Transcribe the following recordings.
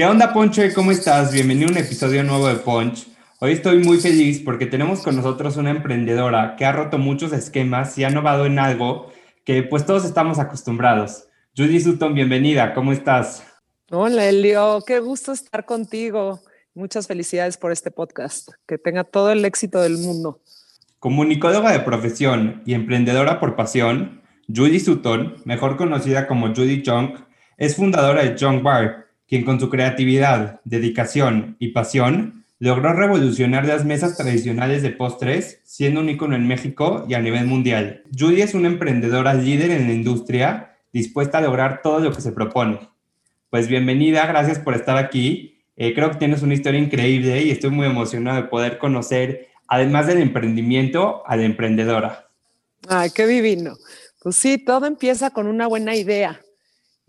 ¿Qué onda Poncho? ¿Cómo estás? Bienvenido a un episodio nuevo de Punch. Hoy estoy muy feliz porque tenemos con nosotros una emprendedora que ha roto muchos esquemas y ha innovado en algo que pues todos estamos acostumbrados. Judy Sutton, bienvenida, ¿cómo estás? Hola Elio, qué gusto estar contigo. Muchas felicidades por este podcast. Que tenga todo el éxito del mundo. Comunicóloga de profesión y emprendedora por pasión, Judy Sutton, mejor conocida como Judy Junk, es fundadora de Junk Bar, quien con su creatividad, dedicación y pasión logró revolucionar las mesas tradicionales de postres, siendo un ícono en México y a nivel mundial. Judy es una emprendedora líder en la industria, dispuesta a lograr todo lo que se propone. Pues bienvenida, gracias por estar aquí. Eh, creo que tienes una historia increíble y estoy muy emocionado de poder conocer, además del emprendimiento, a la emprendedora. Ay, qué divino. Pues sí, todo empieza con una buena idea.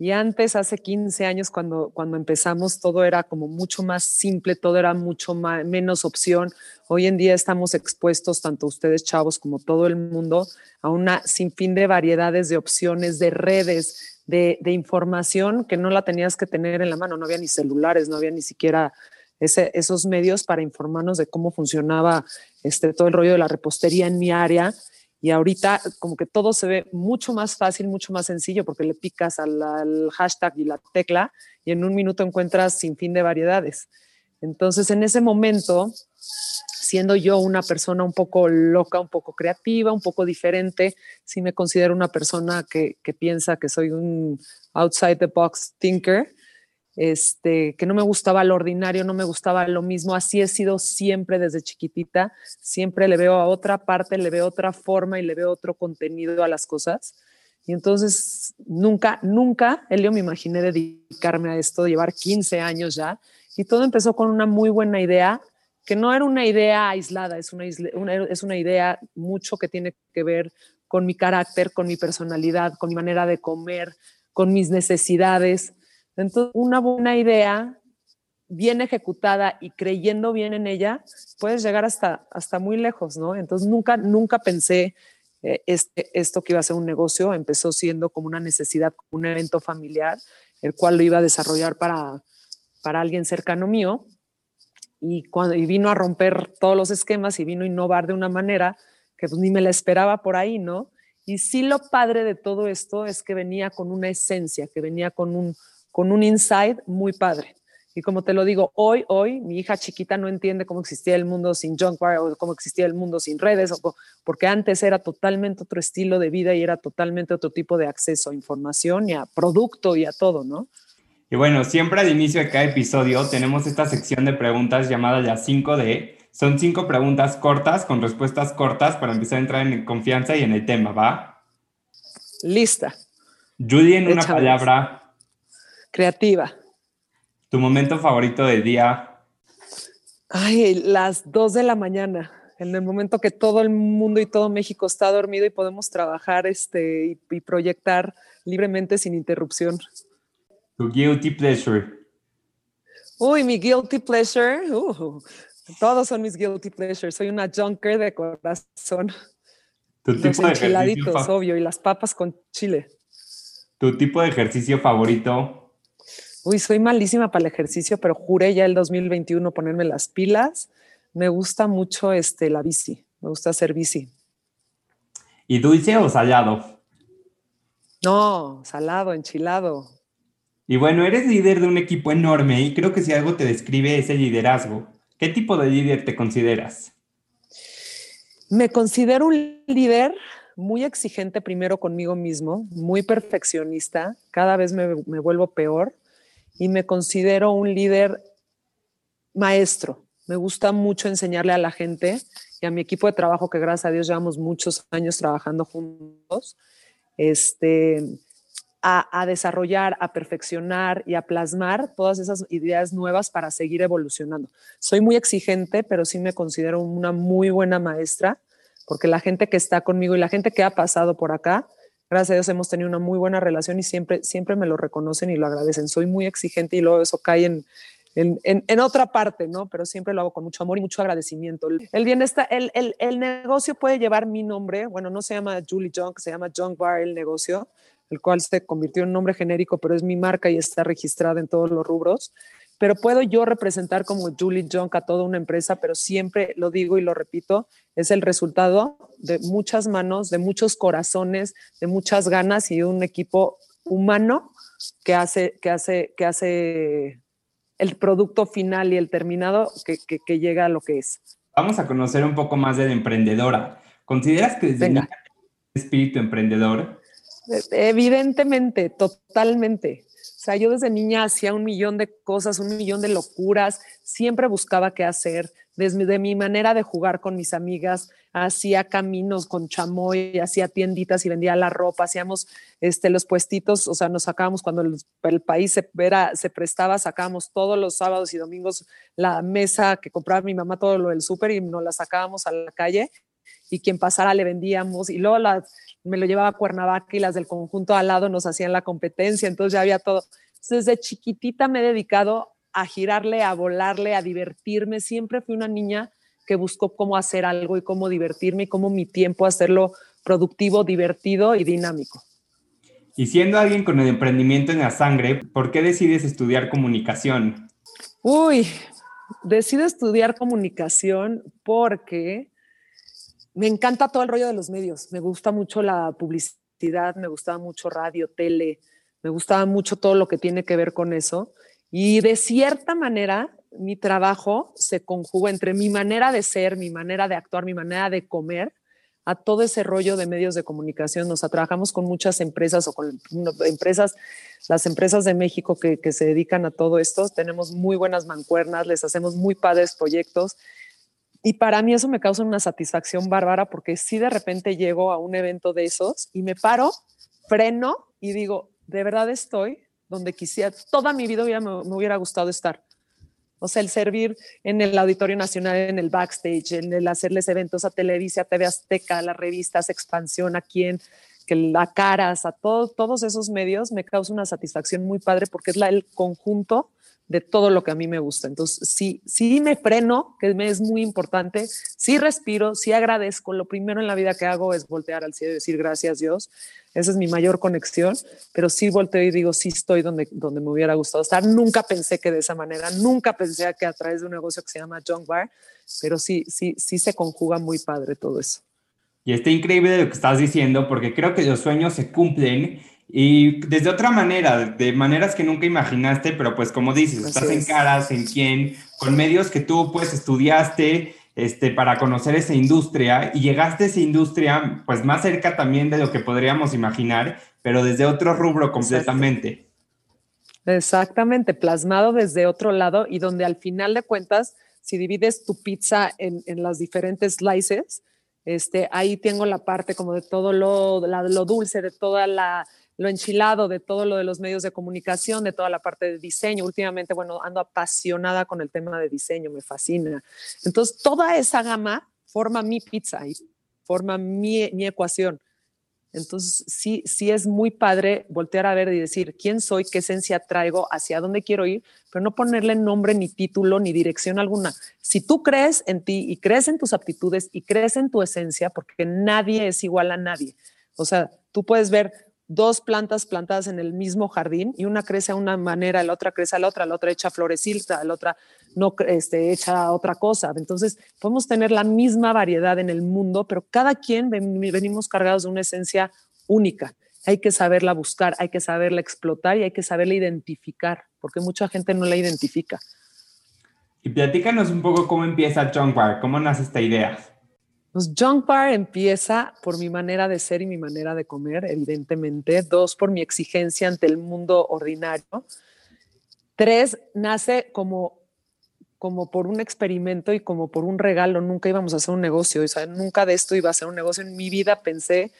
Y antes, hace 15 años, cuando, cuando empezamos, todo era como mucho más simple, todo era mucho menos opción. Hoy en día estamos expuestos, tanto ustedes chavos como todo el mundo, a una sinfín de variedades de opciones, de redes, de, información que no la tenías que tener en la mano. No había ni celulares, no había ni siquiera esos medios para informarnos de cómo funcionaba este, todo el rollo de la repostería en mi área y ahorita como que todo se ve mucho más fácil, mucho más sencillo, porque le picas al, hashtag y la tecla y en un minuto encuentras sin fin de variedades. Entonces, en ese momento, siendo yo una persona un poco loca, un poco creativa, un poco diferente, sí me considero una persona que, que piensa que soy un outside the box thinker, este, que no me gustaba lo ordinario, no me gustaba lo mismo, así he sido siempre desde chiquitita, siempre le veo a otra parte, le veo otra forma y le veo otro contenido a las cosas. Y entonces nunca, nunca, Elio, me imaginé dedicarme a esto, llevar 15 años ya, y todo empezó con una muy buena idea, que no era una idea aislada, es una, es una idea mucho que tiene que ver con mi carácter, con mi personalidad, con mi manera de comer, con mis necesidades entonces, una buena idea, bien ejecutada y creyendo bien en ella, puedes llegar hasta, hasta muy lejos, ¿no? Entonces, nunca, nunca pensé eh, este, esto que iba a ser un negocio, empezó siendo como una necesidad, un evento familiar, el cual lo iba a desarrollar para, para alguien cercano mío. Y, cuando, y vino a romper todos los esquemas y vino a innovar de una manera que pues, ni me la esperaba por ahí, ¿no? Y sí lo padre de todo esto es que venía con una esencia, que venía con un, con un insight muy padre. Y como te lo digo, hoy, hoy, mi hija chiquita no entiende cómo existía el mundo sin Junkware o cómo existía el mundo sin redes, o, porque antes era totalmente otro estilo de vida y era totalmente otro tipo de acceso a información y a producto y a todo, ¿no? Y bueno, siempre al inicio de cada episodio tenemos esta sección de preguntas llamada ya 5D. Son cinco preguntas cortas con respuestas cortas para empezar a entrar en confianza y en el tema, ¿va? Lista. Judy, en una palabra, creativa. ¿Tu momento favorito del día? Ay, las dos de la mañana, en el momento que todo el mundo y todo México está dormido y podemos trabajar este, y, proyectar libremente sin interrupción. Tu guilty pleasure. Uy, mi guilty pleasure. Uh, todos son mis guilty pleasures. Soy una junker de corazón. Tu tipo Los enchiladitos, obvio, y las papas con chile. ¿Tu tipo de ejercicio favorito? Uy, soy malísima para el ejercicio, pero juré ya el 2021 ponerme las pilas. Me gusta mucho este, la bici, me gusta hacer bici. ¿Y dulce o salado? No, salado, enchilado. Y bueno, eres líder de un equipo enorme y creo que si algo te describe es el liderazgo. ¿Qué tipo de líder te consideras? Me considero un líder muy exigente primero conmigo mismo, muy perfeccionista, cada vez me, me vuelvo peor y me considero un líder maestro. Me gusta mucho enseñarle a la gente y a mi equipo de trabajo, que gracias a Dios llevamos muchos años trabajando juntos. Este, a, desarrollar, a perfeccionar y a plasmar todas esas ideas nuevas para seguir evolucionando. Soy muy exigente, pero sí me considero una muy buena maestra, porque la gente que está conmigo y la gente que ha pasado por acá, gracias a Dios hemos tenido una muy buena relación y siempre, siempre me lo reconocen y lo agradecen. Soy muy exigente y luego eso cae en, en, otra parte, ¿no? Pero siempre lo hago con mucho amor y mucho agradecimiento. El bienestar, el, el, el negocio puede llevar mi nombre, bueno, no se llama Julie Junk, se llama Junk Bar el negocio, el cual se convirtió en un nombre genérico, pero es mi marca y está registrada en todos los rubros. Pero puedo yo representar como Julie Junk a toda una empresa, pero siempre lo digo y lo repito, es el resultado de muchas manos, de muchos corazones, de muchas ganas y un equipo humano que hace, que hace, que hace el producto final y el terminado que, que, llega a lo que es. Vamos a conocer un poco más de la emprendedora. ¿Consideras que desde espíritu emprendedor? Evidentemente, totalmente. O sea, yo desde niña hacía un millón de cosas, un millón de locuras, siempre buscaba qué hacer. Desde mi manera de jugar con mis amigas, hacía caminos con chamoy, hacía tienditas y vendía la ropa, hacíamos este, los puestitos, o sea, nos sacábamos cuando el, país se, era, se prestaba, sacábamos todos los sábados y domingos la mesa que compraba mi mamá, todo lo del súper y nos la sacábamos a la calle y quien pasara le vendíamos y luego me lo llevaba a Cuernavaca y las del conjunto al lado nos hacían la competencia, entonces ya había todo. desde chiquitita me he dedicado a girarle, a volarle, a divertirme. Siempre fui una niña que buscó cómo hacer algo y cómo divertirme y cómo mi tiempo hacerlo productivo, divertido y dinámico. Y siendo alguien con el emprendimiento en la sangre, ¿por qué decides estudiar comunicación? Uy, decido estudiar comunicación porque me encanta todo el rollo de los medios. Me gusta mucho la publicidad, me gustaba mucho radio, tele, me gustaba mucho todo lo que tiene que ver con eso. Y de cierta manera, mi trabajo se conjuga entre mi manera de ser, mi manera de actuar, mi manera de comer, a todo ese rollo de medios de comunicación. Nos trabajamos con muchas empresas o con empresas, las empresas de México que, que se dedican a todo esto. Tenemos muy buenas mancuernas, les hacemos muy padres proyectos y para mí eso me causa una satisfacción bárbara porque si de repente llego a un evento de esos y me paro, freno y digo, de verdad estoy donde quisiera, toda mi vida me, hubiera gustado estar. O sea, el servir en el Auditorio Nacional, en el backstage, en el hacerles eventos a Televisa, TV Azteca, a las revistas, Expansión, a quien, que la Caras, a todos esos medios, me causa una satisfacción muy padre porque es la, el conjunto de todo lo que a mí me gusta. Entonces, sí, sí me freno, que me es muy importante, sí respiro, sí agradezco. Lo primero en la vida que hago es voltear al cielo y decir gracias Dios. Esa es mi mayor conexión, pero sí volteo y digo, sí estoy donde, donde me hubiera gustado estar. Nunca pensé que de esa manera, nunca pensé que a través de un negocio que se llama John Bar, pero sí, sí, sí se conjuga muy padre todo eso. Y está increíble lo que estás diciendo, porque creo que los sueños se cumplen y desde otra manera, de maneras que nunca imaginaste, pero pues como dices, estás en caras, en quién, con medios que tú pues estudiaste este, para conocer esa industria y llegaste a esa industria pues más cerca también de lo que podríamos imaginar, pero desde otro rubro completamente. Exactamente, plasmado desde otro lado y donde al final de cuentas, si divides tu pizza en, en las diferentes slices, este, ahí tengo la parte como de todo lo, lo dulce, de toda la lo enchilado de todo lo de los medios de comunicación, de toda la parte de diseño. Últimamente, bueno, ando apasionada con el tema de diseño, me fascina. Entonces, toda esa gama forma mi pizza y forma mi, mi ecuación. Entonces, sí, sí es muy padre voltear a ver y decir quién soy, qué esencia traigo, hacia dónde quiero ir, pero no ponerle nombre, ni título, ni dirección alguna. Si tú crees en ti y crees en tus aptitudes y crees en tu esencia, porque nadie es igual a nadie. O sea, tú puedes ver dos plantas plantadas en el mismo jardín y una crece a una manera, la otra crece a la otra, la otra echa florecita, la otra no este, echa otra cosa. Entonces, podemos tener la misma variedad en el mundo, pero cada quien venimos cargados de una esencia única. Hay que saberla buscar, hay que saberla explotar y hay que saberla identificar, porque mucha gente no la identifica. Y platícanos un poco cómo empieza Park, cómo nace esta idea. Pues Junk Bar empieza por mi manera de ser y mi manera de comer, evidentemente. Dos, por mi exigencia ante el mundo ordinario. Tres, nace como, como por un experimento y como por un regalo. Nunca íbamos a hacer un negocio. O sea, nunca de esto iba a ser un negocio. En mi vida pensé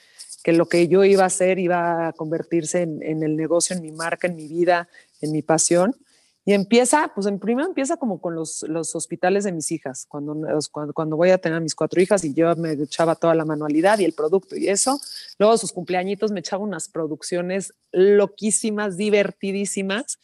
que lo que yo iba a hacer iba a convertirse en, en el negocio, en mi marca, en mi vida, en mi pasión. Y empieza, pues en primero empieza como con los, los hospitales de mis hijas, cuando, cuando, cuando, voy a tener a mis cuatro hijas y yo me echaba toda la manualidad y el producto y eso. Luego sus cumpleañitos me echaba unas producciones loquísimas, divertidísimas.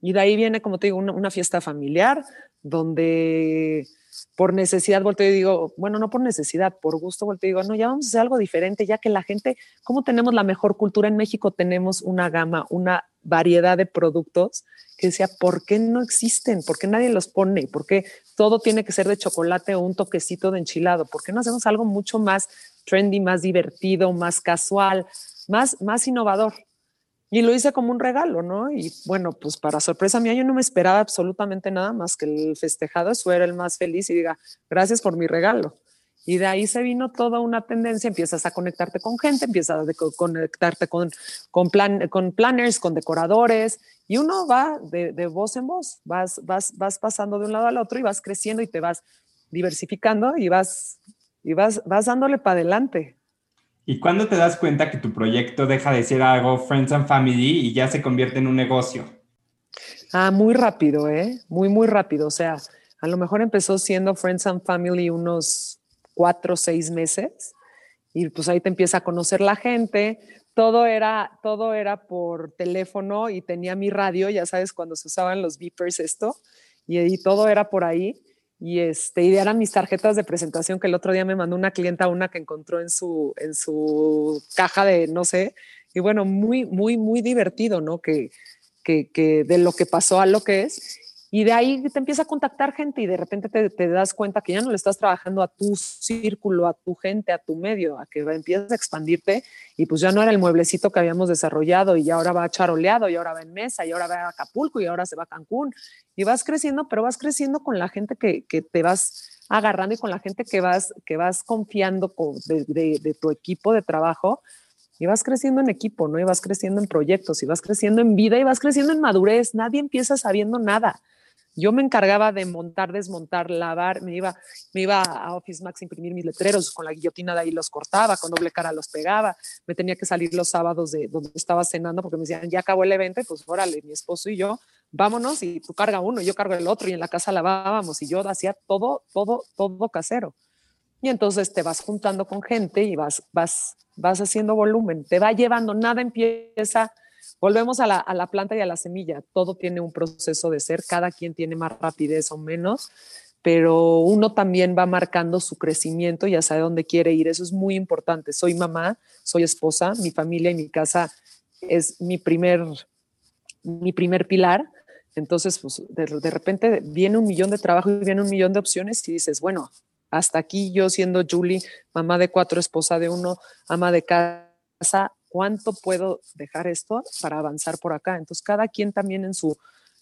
Y de ahí viene, como te digo, una, una fiesta familiar donde por necesidad volteo y digo, bueno, no por necesidad, por gusto volteo y digo, no, ya vamos a hacer algo diferente, ya que la gente, como tenemos la mejor cultura en México, tenemos una gama, una variedad de productos que decía, ¿por qué no existen? ¿Por qué nadie los pone? ¿Por qué todo tiene que ser de chocolate o un toquecito de enchilado? ¿Por qué no hacemos algo mucho más trendy, más divertido, más casual, más, más innovador? Y lo hice como un regalo, ¿no? Y bueno, pues para sorpresa mía, yo no me esperaba absolutamente nada más que el festejado eso era el más feliz y diga, gracias por mi regalo. Y de ahí se vino toda una tendencia, empiezas a conectarte con gente, empiezas a conectarte con, con, plan, con planners, con decoradores, y uno va de, de, voz en voz, vas, vas, vas pasando de un lado al otro y vas creciendo y te vas diversificando y vas, y vas, vas dándole para adelante. ¿Y cuándo te das cuenta que tu proyecto deja de ser algo Friends and Family y ya se convierte en un negocio? Ah, muy rápido, ¿eh? Muy, muy rápido. O sea, a lo mejor empezó siendo Friends and Family unos cuatro o seis meses y pues ahí te empieza a conocer la gente. Todo era, todo era por teléfono y tenía mi radio, ya sabes, cuando se usaban los beepers esto, y, y todo era por ahí y este y mis tarjetas de presentación que el otro día me mandó una clienta una que encontró en su en su caja de no sé y bueno muy muy muy divertido no que que, que de lo que pasó a lo que es y de ahí te empieza a contactar gente y de repente te, te, das cuenta que ya no le estás trabajando a tu círculo, a tu gente, a tu medio, a que empiezas a expandirte y pues ya no era el mueblecito que habíamos desarrollado y ya ahora va charoleado y ahora va en mesa y ahora va a Acapulco y ahora se va a Cancún y vas creciendo, pero vas creciendo con la gente que, que te vas agarrando y con la gente que vas, que vas confiando con, de, de, de tu equipo de trabajo y vas creciendo en equipo, ¿no? Y vas creciendo en proyectos, y vas creciendo en vida, y vas creciendo en madurez. Nadie empieza sabiendo nada. Yo me encargaba de montar, desmontar, lavar, me iba, me iba a Office Max a imprimir mis letreros, con la guillotina de ahí los cortaba, con doble cara los pegaba, me tenía que salir los sábados de donde estaba cenando porque me decían, ya acabó el evento, y pues órale, mi esposo y yo, vámonos, y tú carga uno, yo cargo el otro, y en la casa lavábamos, y yo hacía todo, todo, todo casero. Y entonces te vas juntando con gente y vas, vas, vas haciendo volumen, te va llevando, nada empieza Volvemos a la, a la, planta y a la semilla. Todo tiene un proceso de ser, cada quien tiene más rapidez o menos, pero uno también va marcando su crecimiento, ya sabe dónde quiere ir. Eso es muy importante. Soy mamá, soy esposa, mi familia y mi casa es mi primer, mi primer pilar. Entonces, pues, de, de repente viene un millón de trabajo y viene un millón de opciones y dices, bueno, hasta aquí yo siendo Julie, mamá de cuatro, esposa de uno, ama de casa, ¿cuánto puedo dejar esto para avanzar por acá? Entonces, cada quien también en su,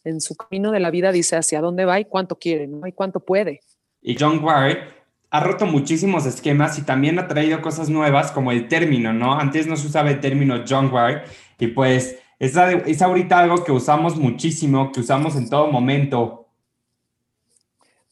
en su camino de la vida dice hacia dónde va y cuánto quiere, ¿no? Y cuánto puede. Y John Ward ha roto muchísimos esquemas y también ha traído cosas nuevas como el término, ¿no? Antes no se usaba el término John Ward y pues es, es ahorita algo que usamos muchísimo, que usamos en todo momento.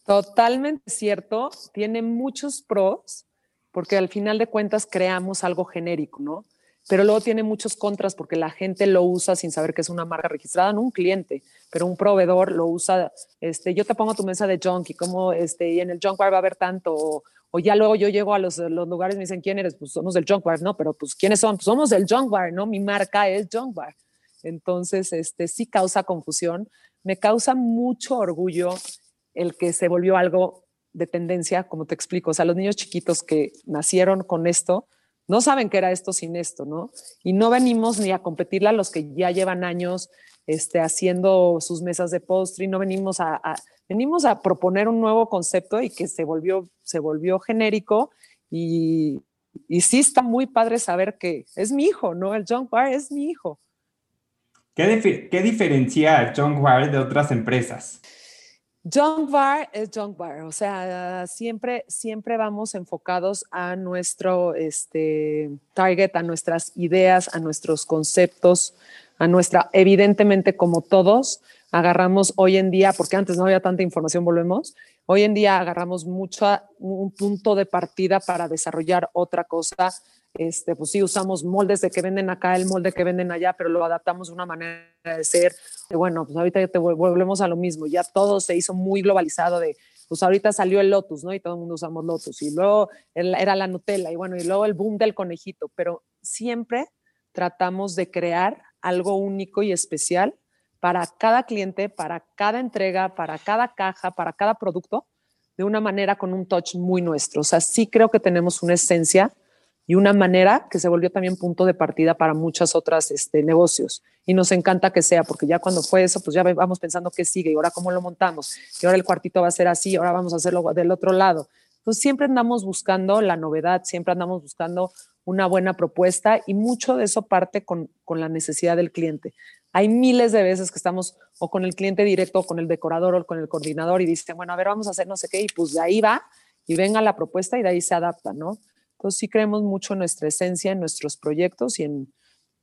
Totalmente cierto, tiene muchos pros porque al final de cuentas creamos algo genérico, ¿no? Pero luego tiene muchos contras porque la gente lo usa sin saber que es una marca registrada, no un cliente, pero un proveedor lo usa, este, yo te pongo tu mesa de junk y como, este, y en el junk bar va a haber tanto, o, ya luego yo llego a los, los, lugares y me dicen, ¿quién eres? Pues somos del junk bar, no, pero pues ¿quiénes son? Pues somos del junk bar, ¿no? Mi marca es junk bar. Entonces, este, sí causa confusión, me causa mucho orgullo el que se volvió algo de tendencia, como te explico, o sea, los niños chiquitos que nacieron con esto, no saben qué era esto sin esto, ¿no? Y no venimos ni a competirle a los que ya llevan años este, haciendo sus mesas de postre, y no venimos a, venimos a proponer un nuevo concepto y que se volvió, se volvió genérico y, y sí está muy padre saber que es mi hijo, ¿no? El John Bar es mi hijo. ¿Qué, ¿Qué, diferencia a John Bar de otras empresas? Junk Bar es Junk Bar, o sea, siempre, siempre vamos enfocados a nuestro este, target, a nuestras ideas, a nuestros conceptos, a nuestra, evidentemente como todos, agarramos hoy en día, porque antes no había tanta información, volvemos, hoy en día agarramos mucho un punto de partida para desarrollar otra cosa este, pues sí, usamos moldes de que venden acá, el molde que venden allá, pero lo adaptamos de una manera de ser. Y bueno, pues ahorita ya te volvemos a lo mismo, ya todo se hizo muy globalizado de, pues ahorita salió el Lotus, ¿no? Y todo el mundo usamos Lotus. Y luego era la Nutella, y bueno, y luego el boom del conejito, pero siempre tratamos de crear algo único y especial para cada cliente, para cada entrega, para cada caja, para cada producto, de una manera con un touch muy nuestro. O sea, sí creo que tenemos una esencia y una manera que se volvió también punto de partida para muchas otras este, negocios. Y nos encanta que sea, porque ya cuando fue eso, pues ya vamos pensando qué sigue y ahora cómo lo montamos, y ahora el cuartito va a ser así, ahora vamos a hacerlo del otro lado. Entonces siempre andamos buscando la novedad, siempre andamos buscando una buena propuesta y mucho de eso parte con, con la necesidad del cliente. Hay miles de veces que estamos o con el cliente directo o con el decorador o con el coordinador y dicen, bueno, a ver, vamos a hacer no sé qué, y pues de ahí va y venga la propuesta y de ahí se adapta, ¿no? Entonces sí creemos mucho en nuestra esencia, en nuestros proyectos y en,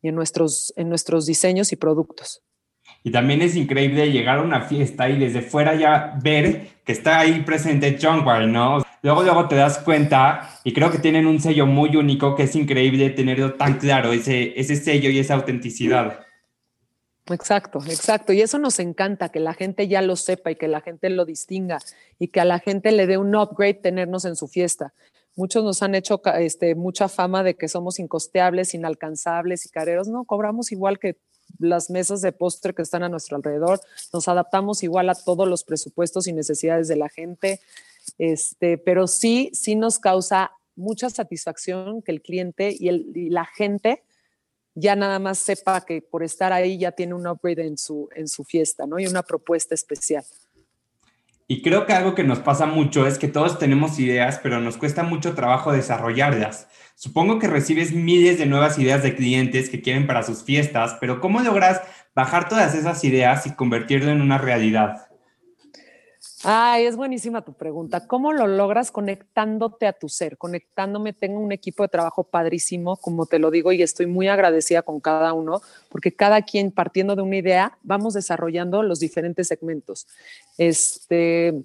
en, nuestros, en nuestros diseños y productos. Y también es increíble llegar a una fiesta y desde fuera ya ver que está ahí presente John Wall, ¿no? Luego, luego te das cuenta y creo que tienen un sello muy único que es increíble tenerlo tan claro, ese, ese sello y esa autenticidad. Exacto, exacto. Y eso nos encanta, que la gente ya lo sepa y que la gente lo distinga y que a la gente le dé un upgrade tenernos en su fiesta. Muchos nos han hecho este, mucha fama de que somos incosteables, inalcanzables y careros. No, cobramos igual que las mesas de postre que están a nuestro alrededor. Nos adaptamos igual a todos los presupuestos y necesidades de la gente. Este, pero sí, sí nos causa mucha satisfacción que el cliente y, la gente ya nada más sepa que por estar ahí ya tiene un upgrade en su, en su fiesta, ¿no? Y una propuesta especial. Y creo que algo que nos pasa mucho es que todos tenemos ideas, pero nos cuesta mucho trabajo desarrollarlas. Supongo que recibes miles de nuevas ideas de clientes que quieren para sus fiestas, pero ¿cómo logras bajar todas esas ideas y convertirlo en una realidad? Ay, es buenísima tu pregunta. ¿Cómo lo logras conectándote a tu ser? Conectándome, tengo un equipo de trabajo padrísimo, como te lo digo, y estoy muy agradecida con cada uno, porque cada quien partiendo de una idea, vamos desarrollando los diferentes segmentos. Este,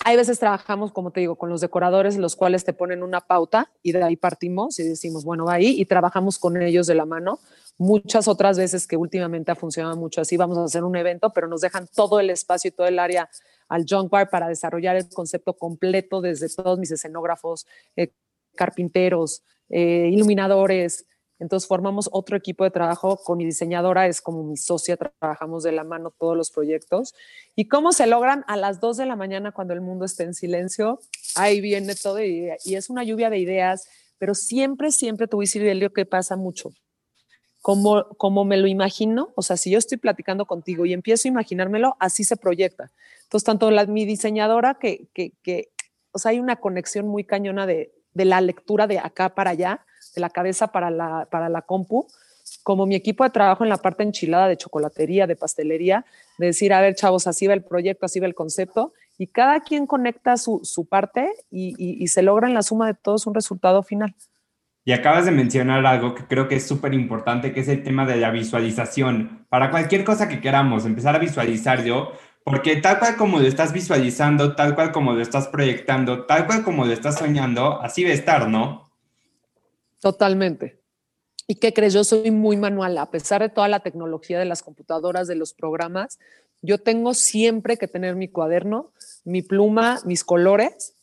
hay veces trabajamos, como te digo, con los decoradores, los cuales te ponen una pauta y de ahí partimos y decimos, bueno, va ahí y trabajamos con ellos de la mano. Muchas otras veces que últimamente ha funcionado mucho así, vamos a hacer un evento, pero nos dejan todo el espacio y todo el área al Junk Bar para desarrollar el concepto completo desde todos mis escenógrafos, eh, carpinteros, eh, iluminadores. Entonces formamos otro equipo de trabajo con mi diseñadora, es como mi socia, trabajamos de la mano todos los proyectos. ¿Y cómo se logran? A las 2 de la mañana cuando el mundo esté en silencio, ahí viene todo y, y es una lluvia de ideas, pero siempre, siempre te voy a decir, que pasa mucho como, como me lo imagino, o sea, si yo estoy platicando contigo y empiezo a imaginármelo, así se proyecta. Entonces, tanto la, mi diseñadora, que, que, que, o sea, hay una conexión muy cañona de, de, la lectura de acá para allá, la cabeza para la, para la compu, como mi equipo de trabajo en la parte enchilada de chocolatería, de pastelería, de decir, a ver, chavos, así va el proyecto, así va el concepto, y cada quien conecta su, su parte y, y, y se logra en la suma de todos un resultado final. Y acabas de mencionar algo que creo que es súper importante, que es el tema de la visualización. Para cualquier cosa que queramos, empezar a visualizar yo, porque tal cual como lo estás visualizando, tal cual como lo estás proyectando, tal cual como lo estás soñando, así debe estar, ¿no? Totalmente. ¿Y qué crees? Yo soy muy manual, a pesar de toda la tecnología de las computadoras, de los programas, yo tengo siempre que tener mi cuaderno, mi pluma, mis colores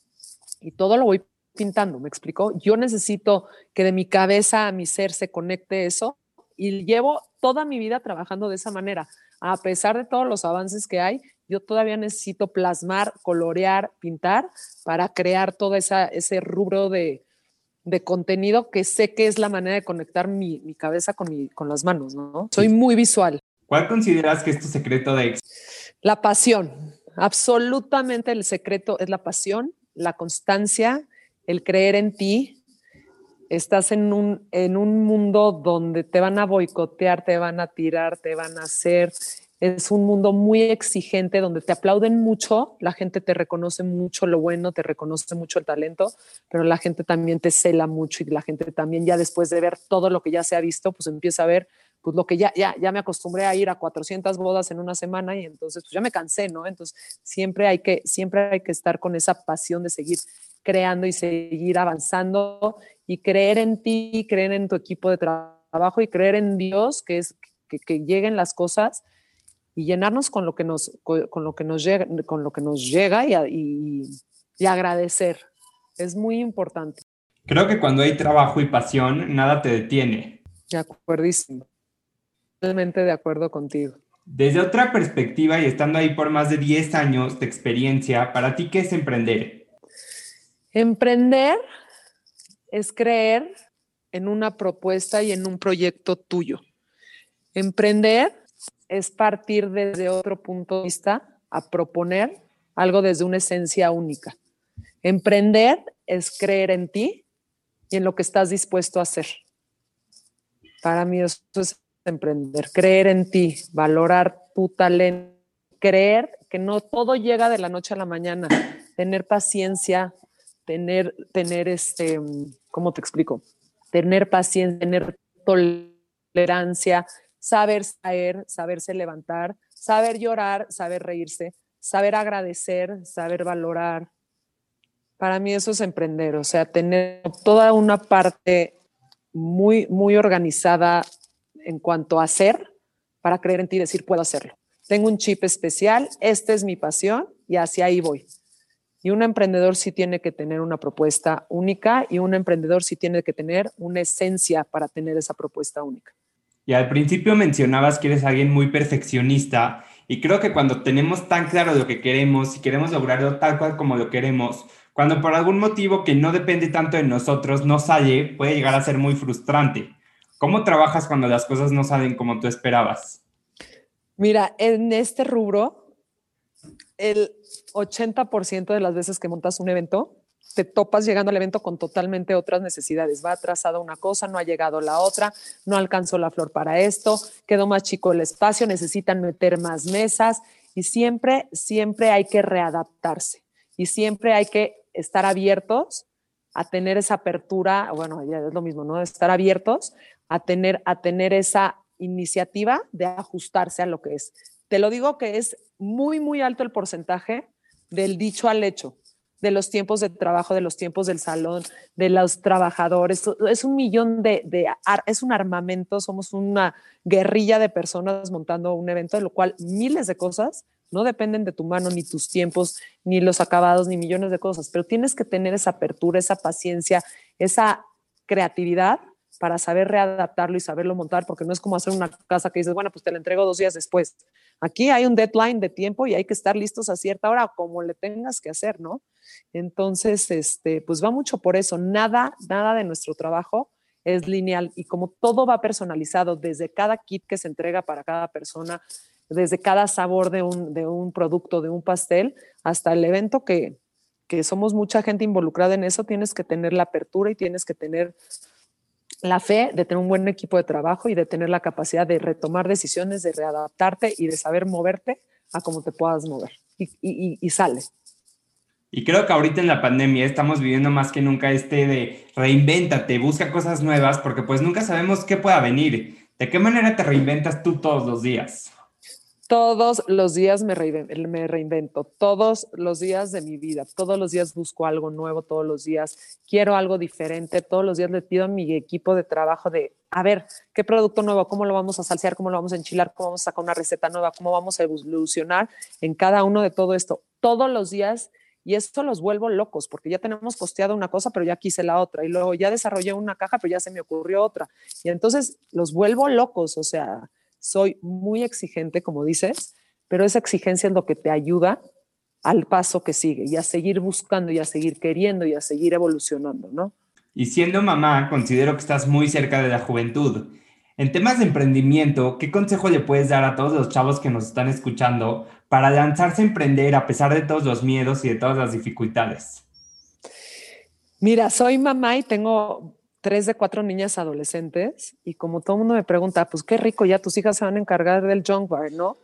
y todo lo voy pintando, ¿me explicó? Yo necesito que de mi cabeza a mi ser se conecte eso y llevo toda mi vida trabajando de esa manera. A pesar de todos los avances que hay, yo todavía necesito plasmar, colorear, pintar para crear todo esa, ese rubro de, de contenido que sé que es la manera de conectar mi, mi cabeza con, mi, con las manos, ¿no? Soy muy visual. ¿Cuál consideras que es tu secreto de éxito? La pasión. Absolutamente el secreto es la pasión, la constancia el creer en ti. Estás en un, en un mundo donde te van a boicotear, te van a tirar, te van a hacer. Es un mundo muy exigente donde te aplauden mucho, la gente te reconoce mucho lo bueno, te reconoce mucho el talento, pero la gente también te cela mucho y la gente también ya después de ver todo lo que ya se ha visto, pues empieza a ver pues lo que ya, ya, ya me acostumbré a ir a 400 bodas en una semana y entonces pues ya me cansé, ¿no? Entonces siempre hay que, siempre hay que estar con esa pasión de seguir creando y seguir avanzando y creer en ti, creer en tu equipo de trabajo y creer en Dios, que es que, lleguen las cosas y llenarnos con lo que nos, con, lo que nos llega, con lo que nos llega y, y agradecer. Es muy importante. Creo que cuando hay trabajo y pasión, nada te detiene. De acuerdísimo. Totalmente de acuerdo contigo. Desde otra perspectiva y estando ahí por más de 10 años de experiencia, ¿para ti qué es emprender? Emprender es creer en una propuesta y en un proyecto tuyo. Emprender es partir desde otro punto de vista a proponer algo desde una esencia única. Emprender es creer en ti y en lo que estás dispuesto a hacer. Para mí eso es emprender, creer en ti, valorar tu talento, creer que no todo llega de la noche a la mañana, tener paciencia, tener, tener este, ¿cómo te explico? Tener paciencia, tener tolerancia, saber caer, saberse levantar, saber llorar, saber reírse, saber agradecer, saber valorar. Para mí eso es emprender, o sea, tener toda una parte muy, muy organizada en cuanto a hacer para creer en ti y decir, puedo hacerlo. Tengo un chip especial, esta es mi pasión y hacia ahí voy. Y un emprendedor sí tiene que tener una propuesta única y un emprendedor sí tiene que tener una esencia para tener esa propuesta única. Y al principio mencionabas que eres alguien muy perfeccionista y creo que cuando tenemos tan claro lo que queremos y queremos lograrlo tal cual como lo queremos, cuando por algún motivo que no depende tanto de nosotros no sale, puede llegar a ser muy frustrante. ¿Cómo trabajas cuando las cosas no salen como tú esperabas? Mira, en este rubro, el 80% de las veces que montas un evento, te topas llegando al evento con totalmente otras necesidades. Va atrasada una cosa, no ha llegado la otra, no alcanzó la flor para esto, quedó más chico el espacio, necesitan meter más mesas y siempre, siempre hay que readaptarse y siempre hay que estar abiertos a tener esa apertura, bueno, es lo mismo, ¿no? Estar abiertos a tener, a tener esa iniciativa de ajustarse a lo que es. Te lo digo que es muy, muy alto el porcentaje del dicho al hecho, de los tiempos de trabajo, de los tiempos del salón, de los trabajadores. Es un millón de, de es un armamento, somos una guerrilla de personas montando un evento, de lo cual miles de cosas no dependen de tu mano, ni tus tiempos, ni los acabados, ni millones de cosas, pero tienes que tener esa apertura, esa paciencia, esa creatividad para saber readaptarlo y saberlo montar, porque no es como hacer una casa que dices, bueno, pues te la entrego dos días después. Aquí hay un deadline de tiempo y hay que estar listos a cierta hora, como le tengas que hacer, ¿no? Entonces, este, pues va mucho por eso. Nada, nada de nuestro trabajo es lineal y como todo va personalizado desde cada kit que se entrega para cada persona, desde cada sabor de un, de un producto, de un pastel, hasta el evento que, que somos mucha gente involucrada en eso, tienes que tener la apertura y tienes que tener la fe de tener un buen equipo de trabajo y de tener la capacidad de retomar decisiones, de readaptarte y de saber moverte a cómo te puedas mover. Y, y, sale. Y creo que ahorita en la pandemia estamos viviendo más que nunca este de reinvéntate, busca cosas nuevas, porque pues nunca sabemos qué pueda venir. ¿De qué manera te reinventas tú todos los días? Todos los días me, reinvento, todos los días de mi vida, todos los días busco algo nuevo, todos los días quiero algo diferente, todos los días le pido a mi equipo de trabajo de, a ver, ¿qué producto nuevo? ¿Cómo lo vamos a salsear? ¿Cómo lo vamos a enchilar? ¿Cómo vamos a sacar una receta nueva? ¿Cómo vamos a evolucionar en cada uno de todo esto? Todos los días y esto los vuelvo locos porque ya tenemos posteado una cosa, pero ya quise la otra y luego ya desarrollé una caja, pero ya se me ocurrió otra. Y entonces los vuelvo locos, o sea, soy muy exigente, como dices, pero esa exigencia es lo que te ayuda al paso que sigue y a seguir buscando y a seguir queriendo y a seguir evolucionando, ¿no? Y siendo mamá, considero que estás muy cerca de la juventud. En temas de emprendimiento, ¿qué consejo le puedes dar a todos los chavos que nos están escuchando para lanzarse a emprender a pesar de todos los miedos y de todas las dificultades? Mira, soy mamá y tengo tres de cuatro niñas adolescentes y como todo el mundo me pregunta, pues qué rico, ya tus hijas se van a encargar del junk bar, ¿no?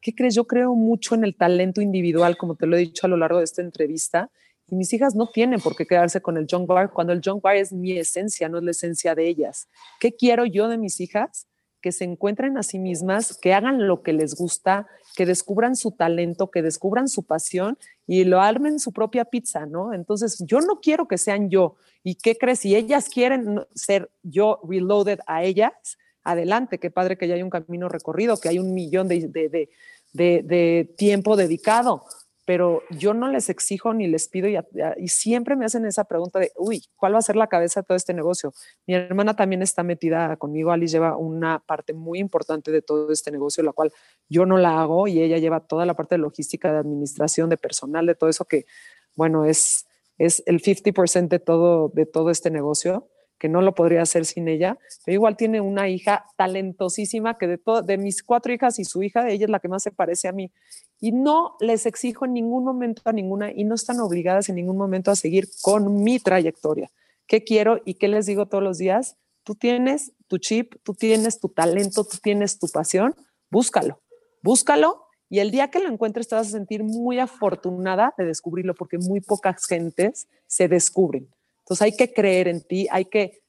¿Qué crees? Yo creo mucho en el talento individual, como te lo he dicho a lo largo de esta entrevista, y mis hijas no tienen por qué quedarse con el junk bar cuando el junk bar es mi esencia, no es la esencia de ellas. ¿Qué quiero yo de mis hijas? Que se encuentren a sí mismas, que hagan lo que les gusta, que descubran su talento, que descubran su pasión y lo armen su propia pizza, ¿no? Entonces, yo no quiero que sean yo. ¿Y qué crees? Si ellas quieren ser yo reloaded a ellas, adelante, qué padre que ya hay un camino recorrido, que hay un millón de, de, de, de tiempo dedicado pero yo no les exijo ni les pido y, siempre me hacen esa pregunta de, uy, ¿cuál va a ser la cabeza de todo este negocio? Mi hermana también está metida conmigo, Alice lleva una parte muy importante de todo este negocio, la cual yo no la hago y ella lleva toda la parte de logística, de administración, de personal, de todo eso que, bueno, es, es el 50% de todo, de todo este negocio que no lo podría hacer sin ella, pero igual tiene una hija talentosísima que de, de mis cuatro hijas y su hija, ella es la que más se parece a mí. Y no les exijo en ningún momento a ninguna y no están obligadas en ningún momento a seguir con mi trayectoria. ¿Qué quiero y qué les digo todos los días? Tú tienes tu chip, tú tienes tu talento, tú tienes tu pasión, búscalo, búscalo y el día que lo encuentres te vas a sentir muy afortunada de descubrirlo porque muy pocas gentes se descubren. Entonces hay que creer en ti, hay que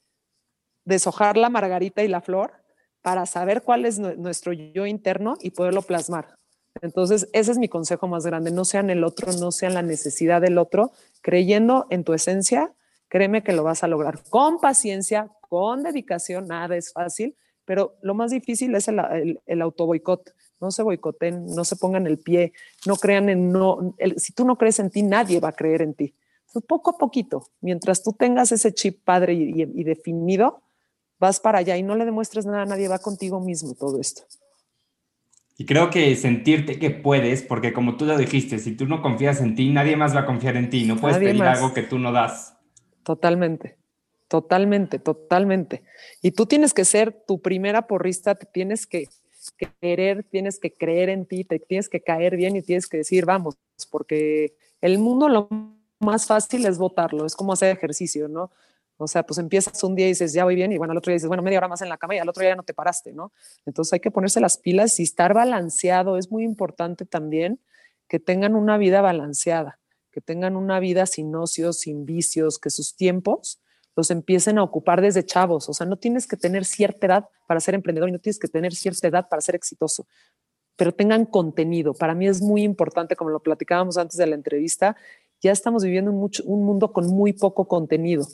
deshojar la margarita y la flor para saber cuál es nuestro yo interno y poderlo plasmar. Entonces, ese es mi consejo más grande. No sean el otro, no sean la necesidad del otro. Creyendo en tu esencia, créeme que lo vas a lograr con paciencia, con dedicación. Nada es fácil, pero lo más difícil es el, el, el autoboicot. No se boicoten, no se pongan el pie, no crean en no. si tú no crees en ti, nadie va a creer en ti. Poco a poquito, mientras tú tengas ese chip padre y, definido, vas para allá y no le demuestres nada a nadie, va contigo mismo todo esto. Y creo que sentirte que puedes, porque como tú lo dijiste, si tú no confías en ti, nadie más va a confiar en ti. No puedes pedir algo que tú no das. Totalmente, totalmente, totalmente. Y tú tienes que ser tu primera porrista, te tienes que querer, tienes que creer en ti, te tienes que caer bien y tienes que decir, vamos, porque el mundo lo más fácil es votarlo, es como hacer ejercicio, ¿no? O sea, pues empiezas un día y dices, ya voy bien, y bueno, al otro día dices, bueno, media hora más en la cama y al otro día ya no te paraste, ¿no? Entonces hay que ponerse las pilas y estar balanceado. Es muy importante también que tengan una vida balanceada, que tengan una vida sin ocios, sin vicios, que sus tiempos los empiecen a ocupar desde chavos. O sea, no tienes que tener cierta edad para ser emprendedor y no tienes que tener cierta edad para ser exitoso, pero tengan contenido. Para mí es muy importante, como lo platicábamos antes de la entrevista, ya estamos viviendo un, mundo con muy poco contenido,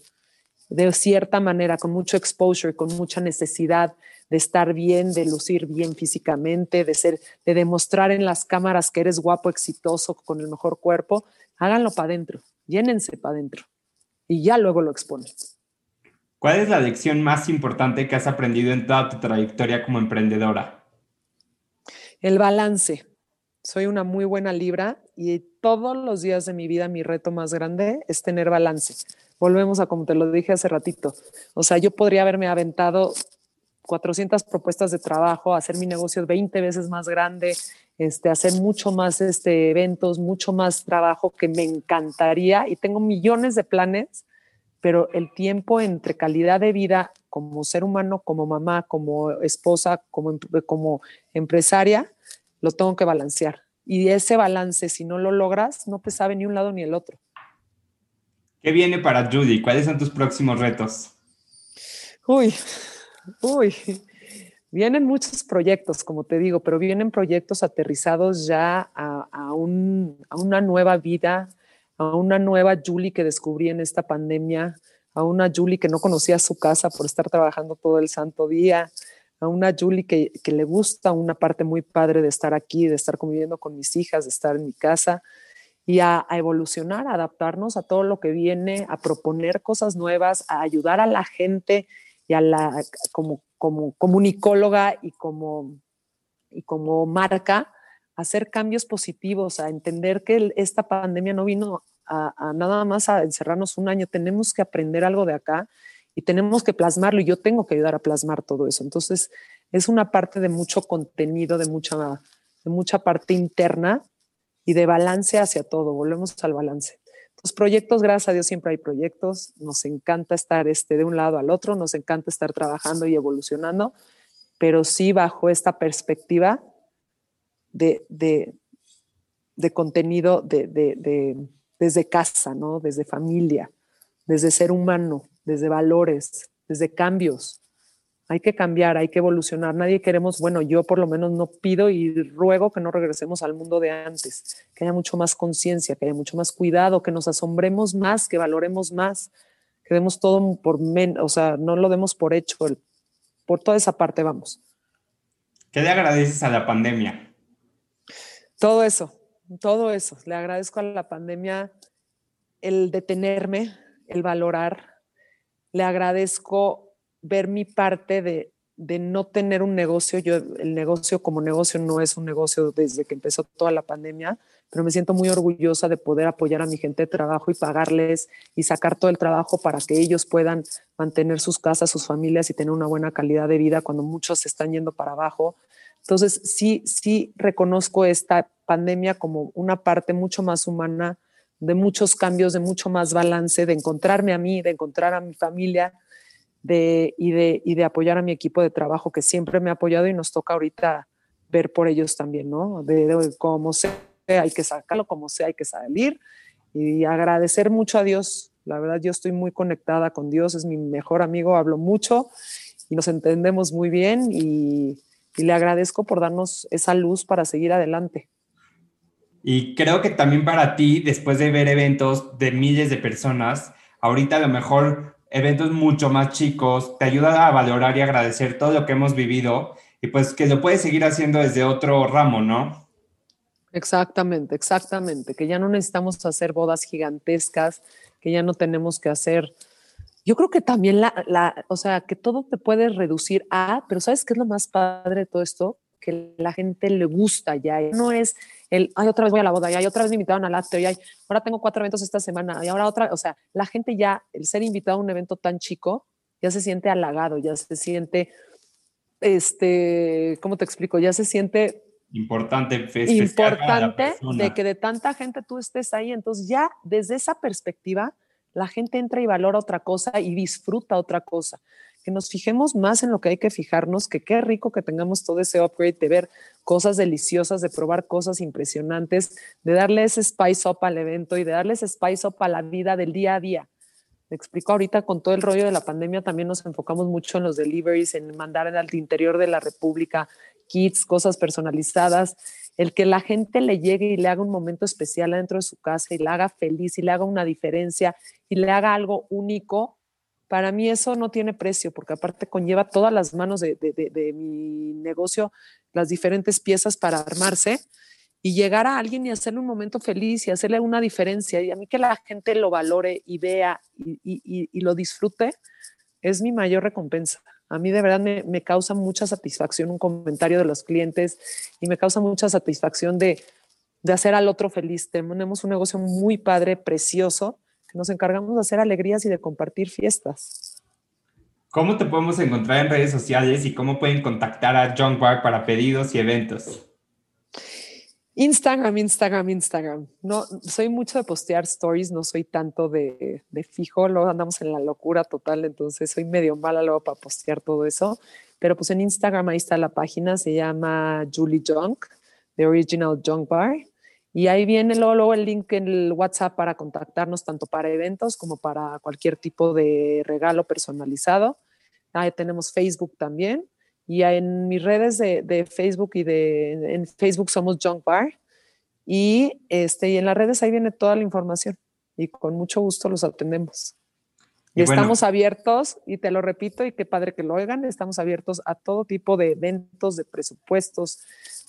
de cierta manera, con mucho exposure, con mucha necesidad de estar bien, de lucir bien físicamente, de ser, de demostrar en las cámaras que eres guapo, exitoso, con el mejor cuerpo. Háganlo para adentro, llénense para adentro y ya luego lo exponen. ¿Cuál es la lección más importante que has aprendido en toda tu trayectoria como emprendedora? El balance. Soy una muy buena libra y todos los días de mi vida mi reto más grande es tener balance. Volvemos a como te lo dije hace ratito. O sea, yo podría haberme aventado 400 propuestas de trabajo, hacer mi negocio 20 veces más grande, este, hacer mucho más este, eventos, mucho más trabajo que me encantaría y tengo millones de planes, pero el tiempo entre calidad de vida como ser humano, como mamá, como esposa, como, como empresaria, lo tengo que balancear. Y ese balance, si no lo logras, no te sabe ni un lado ni el otro. ¿Qué viene para Judy? ¿Cuáles son tus próximos retos? Uy, uy, vienen muchos proyectos, como te digo, pero vienen proyectos aterrizados ya a, a, una nueva vida, a una nueva Julie que descubrí en esta pandemia, a una Julie que no conocía su casa por estar trabajando todo el santo día, a una Julie que, le gusta una parte muy padre de estar aquí, de estar conviviendo con mis hijas, de estar en mi casa y a, evolucionar, a adaptarnos a todo lo que viene, a proponer cosas nuevas, a ayudar a la gente y a la como, como comunicóloga y como, y como marca a hacer cambios positivos, a entender que esta pandemia no vino a, nada más a encerrarnos un año, tenemos que aprender algo de acá y tenemos que plasmarlo y yo tengo que ayudar a plasmar todo eso. Entonces, es una parte de mucho contenido, de mucha, de mucha parte interna y de balance hacia todo. Volvemos al balance. Los proyectos, gracias a Dios, siempre hay proyectos. Nos encanta estar este, de un lado al otro, nos encanta estar trabajando y evolucionando, pero sí bajo esta perspectiva de, de, de contenido de, de, desde casa, ¿no? desde familia, desde ser humano, desde valores, desde cambios. hay que cambiar, hay que evolucionar. Nadie queremos, bueno, yo por lo menos no pido y ruego que no regresemos al mundo de antes, que haya mucho más conciencia, que haya mucho más cuidado, que nos asombremos más, que valoremos más, que demos todo por menos, o sea, no lo demos por hecho, por toda esa parte vamos. ¿Qué le agradeces a la pandemia? Todo eso, todo eso. Le agradezco a la pandemia el detenerme, el valorar. Le agradezco ver mi parte de, no tener un negocio. Yo, el negocio como negocio no es un negocio desde que empezó toda la pandemia, pero me siento muy orgullosa de poder apoyar a mi gente de trabajo y pagarles y sacar todo el trabajo para que ellos puedan mantener sus casas, sus familias y tener una buena calidad de vida cuando muchos se están yendo para abajo. Entonces, sí, sí reconozco esta pandemia como una parte mucho más humana, de muchos cambios, de mucho más balance, de encontrarme a mí, de encontrar a mi familia de, y, de, y de apoyar a mi equipo de trabajo que siempre me ha apoyado y nos toca ahorita ver por ellos también, ¿no? De, cómo sea, hay que sacarlo, como sea, hay que salir y agradecer mucho a Dios. La verdad, yo estoy muy conectada con Dios, es mi mejor amigo, hablo mucho y nos entendemos muy bien y le agradezco por darnos esa luz para seguir adelante. Y creo que también para ti, después de ver eventos de miles de personas, ahorita a lo mejor eventos mucho más chicos, te ayuda a valorar y agradecer todo lo que hemos vivido y pues que lo puedes seguir haciendo desde otro ramo, ¿no? Exactamente, exactamente, que ya no necesitamos hacer bodas gigantescas, que ya no tenemos que hacer... Yo creo que también la, la, o sea, que todo te puede reducir a, pero ¿sabes qué es lo más padre de todo esto? Que la gente le gusta ya, no es el, ay, otra vez voy a la boda, y otra vez me invitaron al lácteo, y ahora tengo cuatro eventos esta semana, y ahora otra, o sea, la gente ya, el ser invitado a un evento tan chico, ya se siente halagado, ya se siente, este, ¿cómo te explico? Ya se siente importante, importante de que de tanta gente tú estés ahí, entonces ya desde esa perspectiva, la gente entra y valora otra cosa y disfruta otra cosa que nos fijemos más en lo que hay que fijarnos, que qué rico que tengamos todo ese upgrade de ver cosas deliciosas, de probar cosas impresionantes, de darle ese spice up al evento y de darle ese spice up a la vida del día a día. Me explico ahorita con todo el rollo de la pandemia, también nos enfocamos mucho en los deliveries, en mandar al interior de la República kits, cosas personalizadas, el que la gente le llegue y le haga un momento especial adentro de su casa y le haga feliz y le haga una diferencia y le haga algo único, para mí eso no tiene precio, porque aparte conlleva todas las manos de, mi negocio, las diferentes piezas para armarse y llegar a alguien y hacerle un momento feliz y hacerle una diferencia. Y a mí que la gente lo valore y vea y, lo disfrute, es mi mayor recompensa. A mí de verdad me, causa mucha satisfacción un comentario de los clientes y me causa mucha satisfacción de, de hacer al otro feliz. Tenemos un negocio muy padre, precioso, nos encargamos de hacer alegrías y de compartir fiestas. ¿Cómo te podemos encontrar en redes sociales y cómo pueden contactar a John Bar para pedidos y eventos? Instagram, Instagram, Instagram. No, soy mucho de postear stories, no soy tanto de, de fijo, luego andamos en la locura total, entonces soy medio mala luego para postear todo eso. Pero pues en Instagram ahí está la página, se llama Julie Junk, The Original Junk Bar. Y ahí viene luego, el link en el WhatsApp para contactarnos tanto para eventos como para cualquier tipo de regalo personalizado. Ahí tenemos Facebook también. Y en mis redes de, Facebook y de en Facebook somos Junk Bar. Y, este, y en las redes ahí viene toda la información. Y con mucho gusto los atendemos. Y, estamos abiertos, y te lo repito, y qué padre que lo oigan, estamos abiertos a todo tipo de eventos, de presupuestos,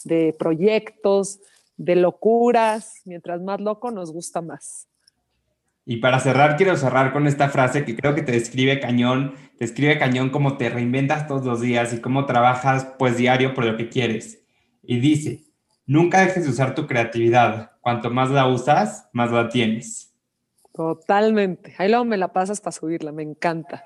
de proyectos, de locuras. Mientras más loco, nos gusta más. Y para cerrar, quiero cerrar con esta frase que creo que te describe cañón, te describe cañón cómo te reinventas todos los días y cómo trabajas pues diario por lo que quieres. Y dice, nunca dejes de usar tu creatividad. Cuanto más la usas, más la tienes. Totalmente. Ahí luego me la pasas para subirla, me encanta.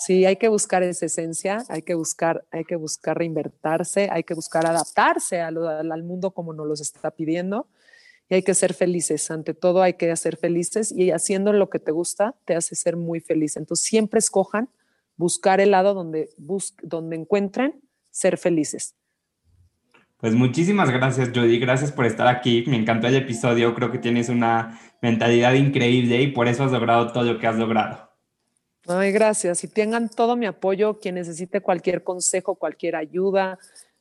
Sí, hay que buscar esa esencia, hay que buscar, hay que buscar reinvertirse, hay que buscar adaptarse al, al mundo como nos los está pidiendo y hay que ser felices. Ante todo hay que ser felices y haciendo lo que te gusta te hace ser muy feliz. Entonces siempre escojan buscar el lado donde, donde encuentren ser felices. Pues muchísimas gracias, Judy. Gracias por estar aquí. Me encantó el episodio. Creo que tienes una mentalidad increíble y por eso has logrado todo lo que has logrado. Ay, gracias. Y tengan todo mi apoyo, quien necesite cualquier consejo, cualquier ayuda.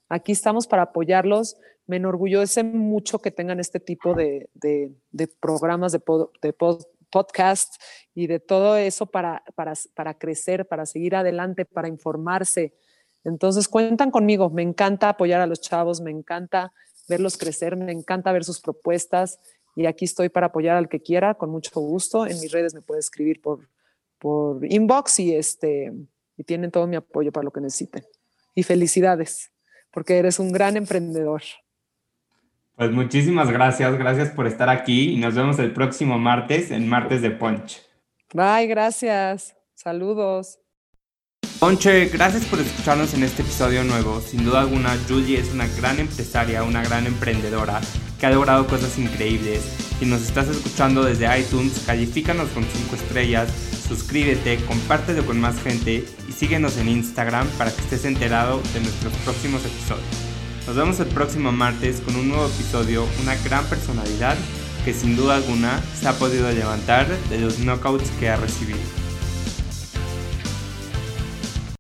Aquí estamos para apoyarlos. Me enorgullece mucho que tengan este tipo de, programas de, podcast y de todo eso para, para, para crecer, para seguir adelante, para informarse. Entonces cuentan conmigo. Me encanta apoyar a los chavos, me encanta verlos crecer, me encanta ver sus propuestas y aquí estoy para apoyar al que quiera con mucho gusto. En mis redes me puede escribir por, por inbox y, este, y tienen todo mi apoyo para lo que necesiten. Y felicidades, porque eres un gran emprendedor. Pues muchísimas gracias, gracias por estar aquí y nos vemos el próximo martes en Martes de Punch. Bye, gracias. Saludos. Ponche, gracias por escucharnos en este episodio nuevo. Sin duda alguna, Julie es una gran empresaria, una gran emprendedora que ha logrado cosas increíbles. Si nos estás escuchando desde iTunes, califícanos con 5 estrellas, suscríbete, compártelo con más gente y síguenos en Instagram para que estés enterado de nuestros próximos episodios. Nos vemos el próximo martes con un nuevo episodio, una gran personalidad que sin duda alguna se ha podido levantar de los knockouts que ha recibido.